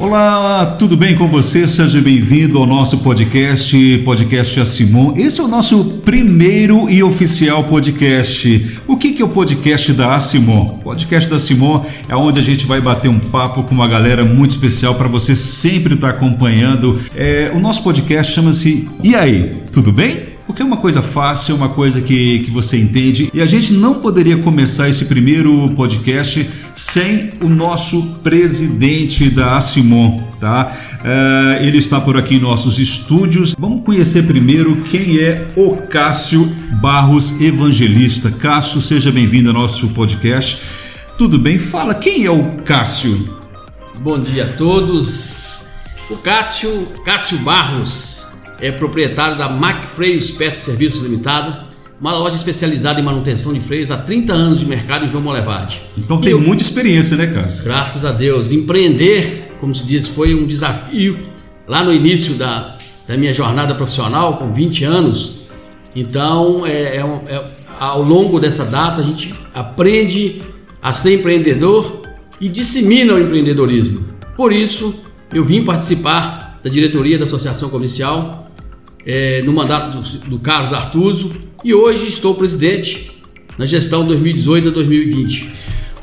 Olá, tudo bem com você? Seja bem-vindo ao nosso podcast, Podcast A Simon. Esse é o nosso primeiro e oficial podcast. O que é o podcast da Simon? O podcast da Simon é onde a gente vai bater um papo com uma galera muito especial para você sempre estar tá acompanhando. É, o nosso podcast chama-se E aí, tudo bem? Porque é uma coisa fácil, uma coisa que, que você entende. E a gente não poderia começar esse primeiro podcast sem o nosso presidente da Asimon, tá? Uh, ele está por aqui em nossos estúdios. Vamos conhecer primeiro quem é o Cássio Barros Evangelista. Cássio, seja bem-vindo ao nosso podcast. Tudo bem? Fala, quem é o Cássio? Bom dia a todos. O Cássio, Cássio Barros é proprietário da Mac Freios Peças Serviços Limitada, uma loja especializada em manutenção de freios há 30 anos de mercado em João Molevade. Então tem eu, muita experiência, né, Cássio? Graças a Deus. Empreender, como se diz, foi um desafio lá no início da, da minha jornada profissional, com 20 anos. Então, é, é, é, ao longo dessa data, a gente aprende a ser empreendedor e dissemina o empreendedorismo. Por isso, eu vim participar da diretoria da Associação Comercial é, no mandato do, do Carlos Artuso e hoje estou presidente na gestão 2018 a 2020.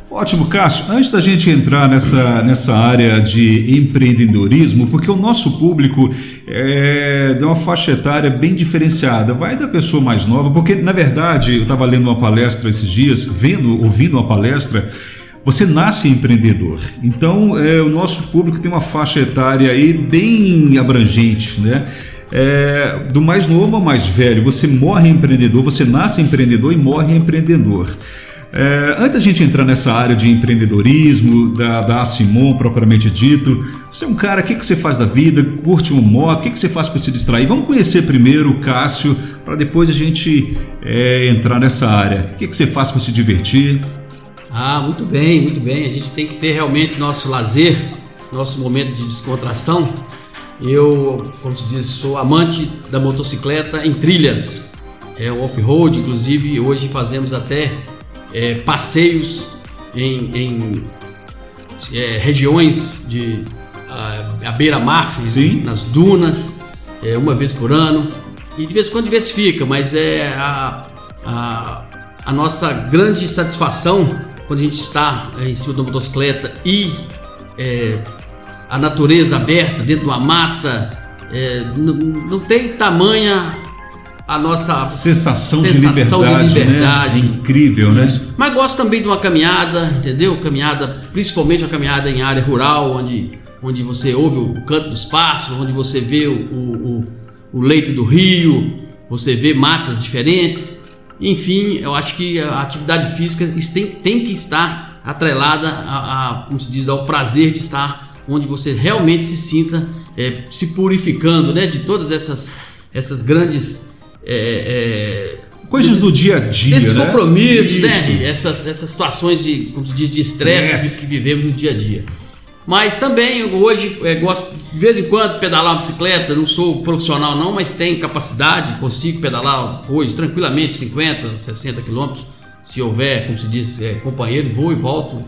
Ótimo, Cássio. Antes da gente entrar nessa, nessa área de empreendedorismo, porque o nosso público é de uma faixa etária bem diferenciada, vai da pessoa mais nova, porque na verdade eu estava lendo uma palestra esses dias, vendo, ouvindo uma palestra, você nasce empreendedor. Então, é, o nosso público tem uma faixa etária aí bem abrangente, né? É, do mais novo ao mais velho. Você morre empreendedor, você nasce empreendedor e morre empreendedor. É, antes da gente entrar nessa área de empreendedorismo, da, da Simon propriamente dito, você é um cara, o que, que você faz da vida? Curte uma moto? O que, que você faz para se distrair? Vamos conhecer primeiro o Cássio, para depois a gente é, entrar nessa área. O que, que você faz para se divertir? Ah, muito bem, muito bem. A gente tem que ter realmente nosso lazer, nosso momento de descontração. Eu, como se diz, sou amante da motocicleta em trilhas, é off-road, inclusive hoje fazemos até é, passeios em, em é, regiões de a, a beira-mar, nas dunas, é, uma vez por ano. E de vez em quando diversifica, mas é a, a, a nossa grande satisfação quando a gente está é, em cima da motocicleta e é, a natureza aberta dentro de uma mata, é, não, não, tem tamanha a nossa sensação, sensação de liberdade, de liberdade. Né? É incrível, né? Mas gosto também de uma caminhada, entendeu? Caminhada, principalmente uma caminhada em área rural, onde, onde você ouve o canto dos pássaros, onde você vê o, o, o leito do rio, você vê matas diferentes. Enfim, eu acho que a atividade física tem, tem que estar atrelada a, a, como se diz, ao prazer de estar onde você realmente se sinta é, se purificando né, de todas essas, essas grandes. É, é, Coisas do dia a dia. Desses né? compromissos, né? Essas, essas situações de, como se diz, de estresse que, vivemos no dia a dia. Mas também hoje é, gosto de vez em quando pedalar uma bicicleta, não sou profissional não, mas tenho capacidade, consigo pedalar hoje tranquilamente 50, 60 quilômetros, se houver, como se diz, é, companheiro, vou e volto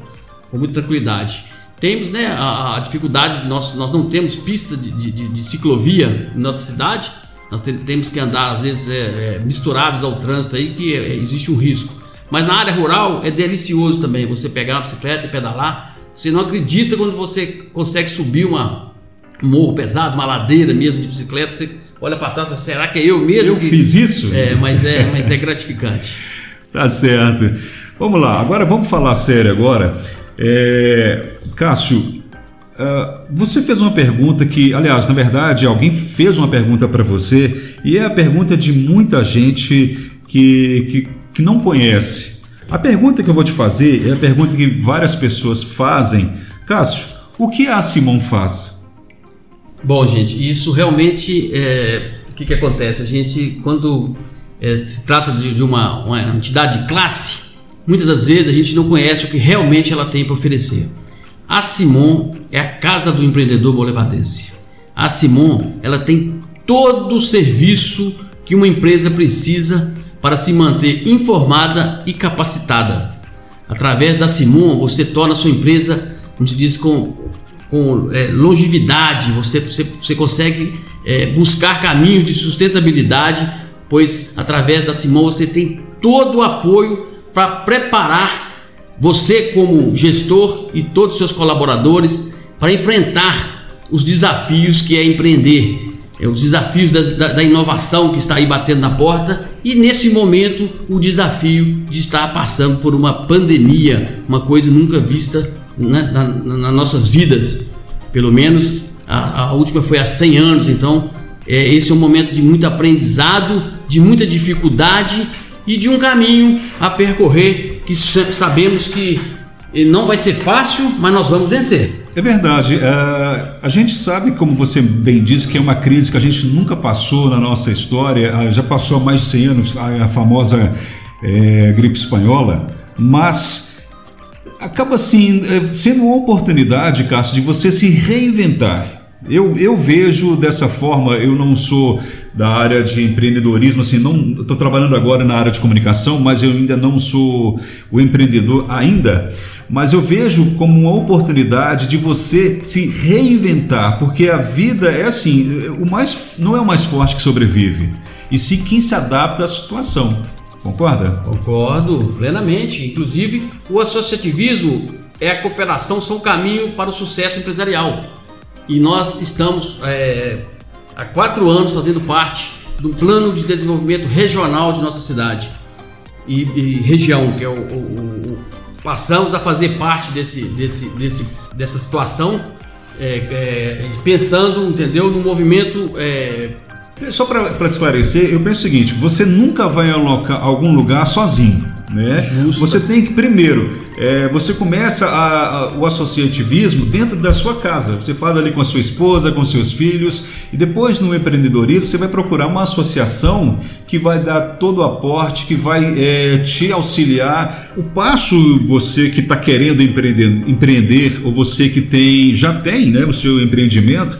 com muita tranquilidade. Temos né, a, a dificuldade, nós, nós não temos pista de, de, de ciclovia na nossa cidade, nós temos que andar às vezes é, é, misturados ao trânsito aí, que é, existe um risco. Mas na área rural é delicioso também você pegar uma bicicleta e pedalar. Você não acredita quando você consegue subir uma, um morro pesado, uma ladeira mesmo de bicicleta, você olha para trás e fala, será que é eu mesmo? Eu que... fiz isso? É, mas é, mas é gratificante. tá certo. Vamos lá, agora vamos falar sério agora. É, Cássio, uh, você fez uma pergunta que, aliás, na verdade, alguém fez uma pergunta para você e é a pergunta de muita gente que, que, que não conhece. A pergunta que eu vou te fazer é a pergunta que várias pessoas fazem. Cássio, o que a Simão faz? Bom, gente, isso realmente é, o que, que acontece? A gente, quando é, se trata de, de uma, uma entidade de classe, muitas das vezes a gente não conhece o que realmente ela tem para oferecer. A Simon é a casa do empreendedor bolevadense. A Simon ela tem todo o serviço que uma empresa precisa para se manter informada e capacitada. Através da Simon você torna a sua empresa, como se diz, com com é, longevidade, você, você, você consegue é, buscar caminhos de sustentabilidade, pois através da Simão você tem todo o apoio para preparar você como gestor e todos os seus colaboradores para enfrentar os desafios que é empreender, é, os desafios da, da, inovação que está aí batendo na porta e nesse momento o desafio de estar passando por uma pandemia, uma coisa nunca vista né, na, na, nas nossas vidas, pelo menos a, a, última foi há 100 anos, então é, esse é um momento de muito aprendizado, de muita dificuldade e de um caminho a percorrer que sabemos que não vai ser fácil, mas nós vamos vencer. É verdade. Uh, a gente sabe, como você bem disse, que é uma crise que a gente nunca passou na nossa história. Uh, já passou há mais de 100 anos a, a famosa uh, gripe espanhola, mas acaba assim eh, sendo uma oportunidade, Cássio, de você se reinventar. Eu, eu vejo dessa forma, eu não sou da área de empreendedorismo, assim, não estou trabalhando agora na área de comunicação, mas eu ainda não sou o empreendedor ainda. Mas eu vejo como uma oportunidade de você se reinventar, porque a vida é assim, o mais não é o mais forte que sobrevive, e sim quem se adapta à situação. Concorda? Concordo plenamente. Inclusive, o associativismo é a cooperação, são o caminho para o sucesso empresarial e nós estamos é, há quatro anos fazendo parte do plano de desenvolvimento regional de nossa cidade e, e região, que é o, o, o, passamos a fazer parte desse, desse, desse dessa situação, é, é, pensando, entendeu, no movimento. É, Só para esclarecer, eu penso o seguinte: você nunca vai alocar algum lugar sozinho. Né? Justo. Você tem que primeiro é, você começa a, a, o associativismo dentro da sua casa. Você faz ali com a sua esposa, com seus filhos, e depois no empreendedorismo você vai procurar uma associação que vai dar todo o aporte, que vai é, te auxiliar. O passo você que está querendo empreender, empreender, ou você que tem já tem né, o seu empreendimento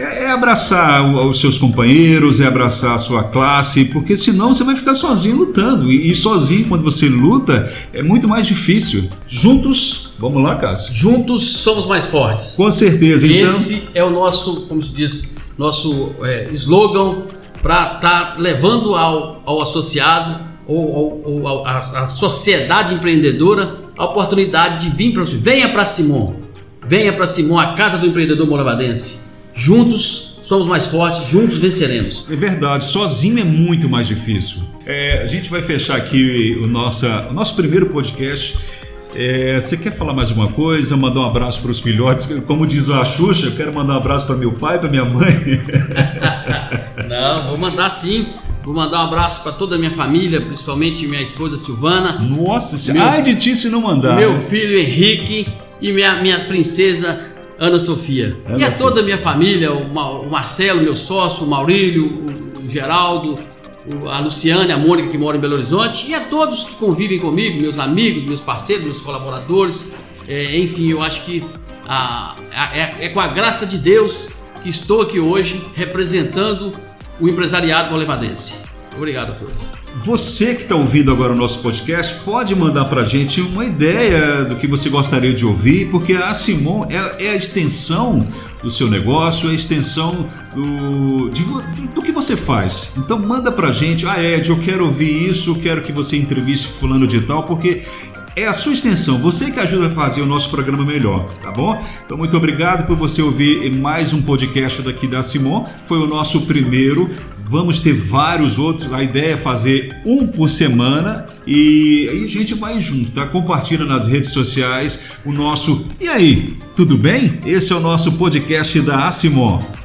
é, é abraçar os seus companheiros, é abraçar a sua classe, porque senão você vai ficar sozinho lutando. E, e sozinho, quando você luta, é muito mais difícil. Juntos, vamos lá, Cássio. Juntos somos mais fortes. Com certeza. Então... Esse é o nosso, como se diz, nosso é, slogan para estar tá levando ao, ao associado ou, ou, à sociedade empreendedora a oportunidade de vir para você. Venha para Simon. Venha para Simon, a casa do empreendedor molavadense. Juntos somos mais fortes, juntos venceremos. É verdade, sozinho é muito mais difícil. É, a gente vai fechar aqui o, nossa, o nosso primeiro podcast. É, você quer falar mais uma coisa? Mandar um abraço para os filhotes? Como diz a Xuxa, eu quero mandar um abraço para meu pai, para minha mãe. Não, vou mandar sim. Vou mandar um abraço para toda a minha família, principalmente minha esposa Silvana. Nossa, meu, ai de ti se não mandar. Meu filho Henrique e minha, minha princesa Ana Sofia. Ana e a toda a minha família, o Marcelo, meu sócio, o Maurílio, o Geraldo, a Luciane, a Mônica que mora em Belo Horizonte, e a todos que convivem comigo, meus amigos, meus parceiros, meus colaboradores. É, enfim, eu acho que a, a, é, é, com a graça de Deus que estou aqui hoje representando o empresariado molevadense. Obrigado a todos. Você que está ouvindo agora o nosso podcast pode mandar para a gente uma ideia do que você gostaria de ouvir, porque a Simon é, é a extensão do seu negócio, é a extensão do, de, do que você faz. Então manda para a gente, ah Ed, eu quero ouvir isso, quero que você entreviste fulano de tal, porque é a sua extensão, você que ajuda a fazer o nosso programa melhor, tá bom? Então, muito obrigado por você ouvir mais um podcast daqui da Simon. Foi o nosso primeiro. Vamos ter vários outros. A ideia é fazer um por semana e aí a gente vai junto, tá? Compartilha nas redes sociais o nosso. E aí, tudo bem? Esse é o nosso podcast da Asimon.